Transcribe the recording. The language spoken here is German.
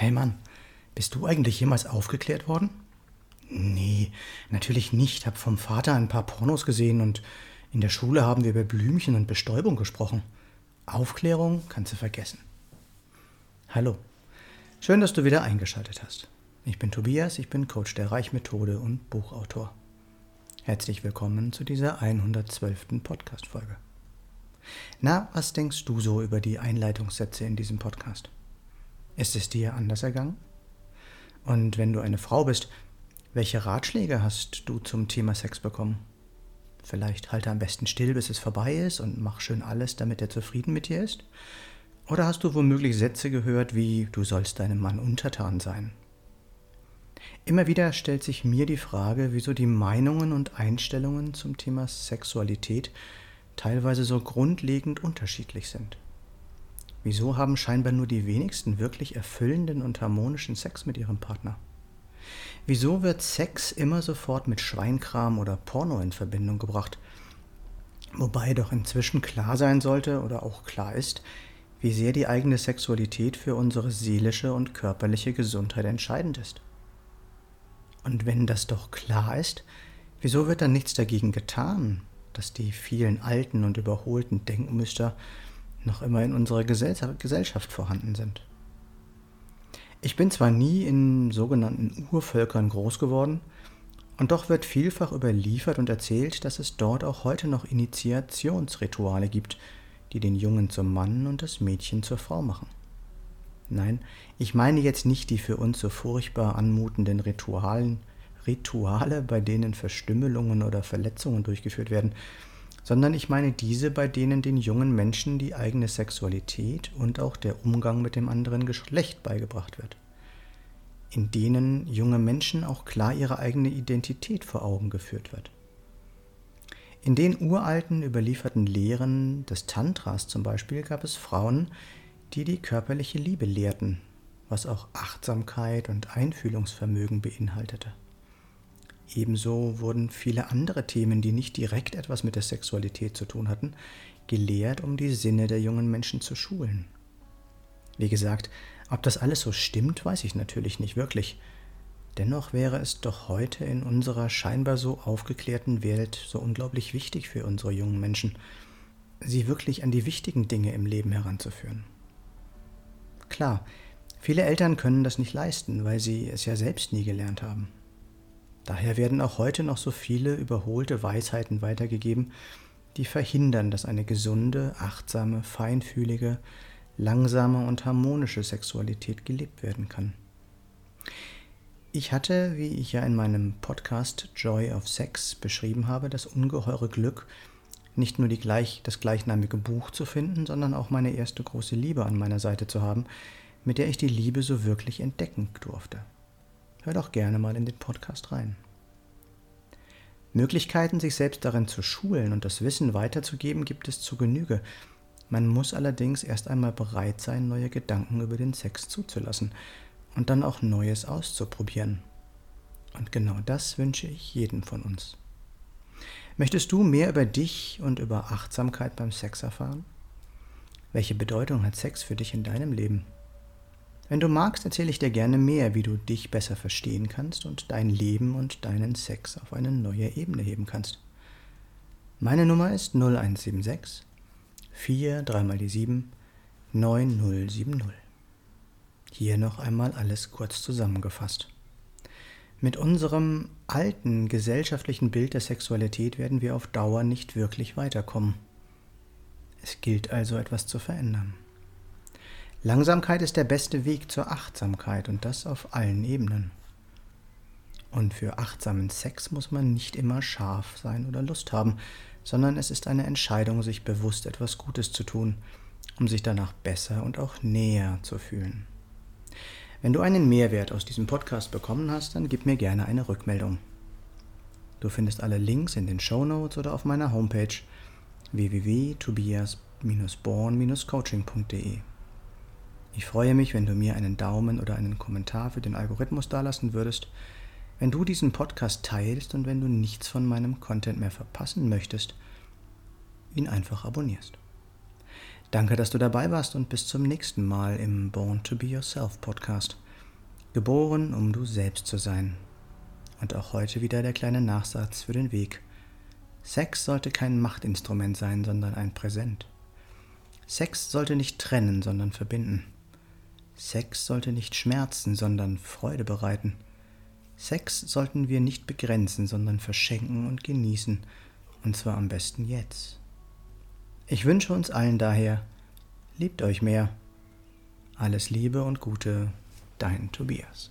Hey Mann, bist du eigentlich jemals aufgeklärt worden? Nee, natürlich nicht. Hab vom Vater ein paar Pornos gesehen und in der Schule haben wir über Blümchen und Bestäubung gesprochen. Aufklärung kannst du vergessen. Hallo. Schön, dass du wieder eingeschaltet hast. Ich bin Tobias, ich bin Coach der Reichmethode und Buchautor. Herzlich willkommen zu dieser 112. Podcast-Folge. Na, was denkst du so über die Einleitungssätze in diesem Podcast? Ist es dir anders ergangen? Und wenn du eine Frau bist, welche Ratschläge hast du zum Thema Sex bekommen? Vielleicht halte am besten still, bis es vorbei ist und mach schön alles, damit er zufrieden mit dir ist? Oder hast du womöglich Sätze gehört wie du sollst deinem Mann untertan sein? Immer wieder stellt sich mir die Frage, wieso die Meinungen und Einstellungen zum Thema Sexualität teilweise so grundlegend unterschiedlich sind. Wieso haben scheinbar nur die wenigsten wirklich erfüllenden und harmonischen Sex mit ihrem Partner? Wieso wird Sex immer sofort mit Schweinkram oder Porno in Verbindung gebracht? Wobei doch inzwischen klar sein sollte oder auch klar ist, wie sehr die eigene Sexualität für unsere seelische und körperliche Gesundheit entscheidend ist. Und wenn das doch klar ist, wieso wird dann nichts dagegen getan, dass die vielen alten und überholten Denkmuster noch immer in unserer Gesellschaft vorhanden sind. Ich bin zwar nie in sogenannten Urvölkern groß geworden, und doch wird vielfach überliefert und erzählt, dass es dort auch heute noch Initiationsrituale gibt, die den Jungen zum Mann und das Mädchen zur Frau machen. Nein, ich meine jetzt nicht die für uns so furchtbar anmutenden Ritualen, Rituale, bei denen Verstümmelungen oder Verletzungen durchgeführt werden, sondern ich meine diese, bei denen den jungen Menschen die eigene Sexualität und auch der Umgang mit dem anderen Geschlecht beigebracht wird. In denen junge Menschen auch klar ihre eigene Identität vor Augen geführt wird. In den uralten überlieferten Lehren des Tantras zum Beispiel gab es Frauen, die die körperliche Liebe lehrten, was auch Achtsamkeit und Einfühlungsvermögen beinhaltete. Ebenso wurden viele andere Themen, die nicht direkt etwas mit der Sexualität zu tun hatten, gelehrt, um die Sinne der jungen Menschen zu schulen. Wie gesagt, ob das alles so stimmt, weiß ich natürlich nicht wirklich. Dennoch wäre es doch heute in unserer scheinbar so aufgeklärten Welt so unglaublich wichtig für unsere jungen Menschen, sie wirklich an die wichtigen Dinge im Leben heranzuführen. Klar, viele Eltern können das nicht leisten, weil sie es ja selbst nie gelernt haben. Daher werden auch heute noch so viele überholte Weisheiten weitergegeben, die verhindern, dass eine gesunde, achtsame, feinfühlige, langsame und harmonische Sexualität gelebt werden kann. Ich hatte, wie ich ja in meinem Podcast Joy of Sex beschrieben habe, das ungeheure Glück, nicht nur gleich, das gleichnamige Buch zu finden, sondern auch meine erste große Liebe an meiner Seite zu haben, mit der ich die Liebe so wirklich entdecken durfte. Hör doch gerne mal in den Podcast rein. Möglichkeiten, sich selbst darin zu schulen und das Wissen weiterzugeben, gibt es zu Genüge. Man muss allerdings erst einmal bereit sein, neue Gedanken über den Sex zuzulassen und dann auch Neues auszuprobieren. Und genau das wünsche ich jedem von uns. Möchtest du mehr über dich und über Achtsamkeit beim Sex erfahren? Welche Bedeutung hat Sex für dich in deinem Leben? Wenn du magst, erzähle ich dir gerne mehr, wie du dich besser verstehen kannst und dein Leben und deinen Sex auf eine neue Ebene heben kannst. Meine Nummer ist 0176 4 3 mal die 7 9070. Hier noch einmal alles kurz zusammengefasst. Mit unserem alten gesellschaftlichen Bild der Sexualität werden wir auf Dauer nicht wirklich weiterkommen. Es gilt also etwas zu verändern. Langsamkeit ist der beste Weg zur Achtsamkeit und das auf allen Ebenen. Und für achtsamen Sex muss man nicht immer scharf sein oder Lust haben, sondern es ist eine Entscheidung, sich bewusst etwas Gutes zu tun, um sich danach besser und auch näher zu fühlen. Wenn du einen Mehrwert aus diesem Podcast bekommen hast, dann gib mir gerne eine Rückmeldung. Du findest alle Links in den Show Notes oder auf meiner Homepage www.tobias-born-coaching.de. Ich freue mich, wenn du mir einen Daumen oder einen Kommentar für den Algorithmus dalassen würdest, wenn du diesen Podcast teilst und wenn du nichts von meinem Content mehr verpassen möchtest, ihn einfach abonnierst. Danke, dass du dabei warst und bis zum nächsten Mal im Born to Be Yourself Podcast. Geboren, um du selbst zu sein. Und auch heute wieder der kleine Nachsatz für den Weg. Sex sollte kein Machtinstrument sein, sondern ein Präsent. Sex sollte nicht trennen, sondern verbinden. Sex sollte nicht schmerzen, sondern Freude bereiten. Sex sollten wir nicht begrenzen, sondern verschenken und genießen, und zwar am besten jetzt. Ich wünsche uns allen daher, liebt euch mehr. Alles Liebe und Gute, dein Tobias.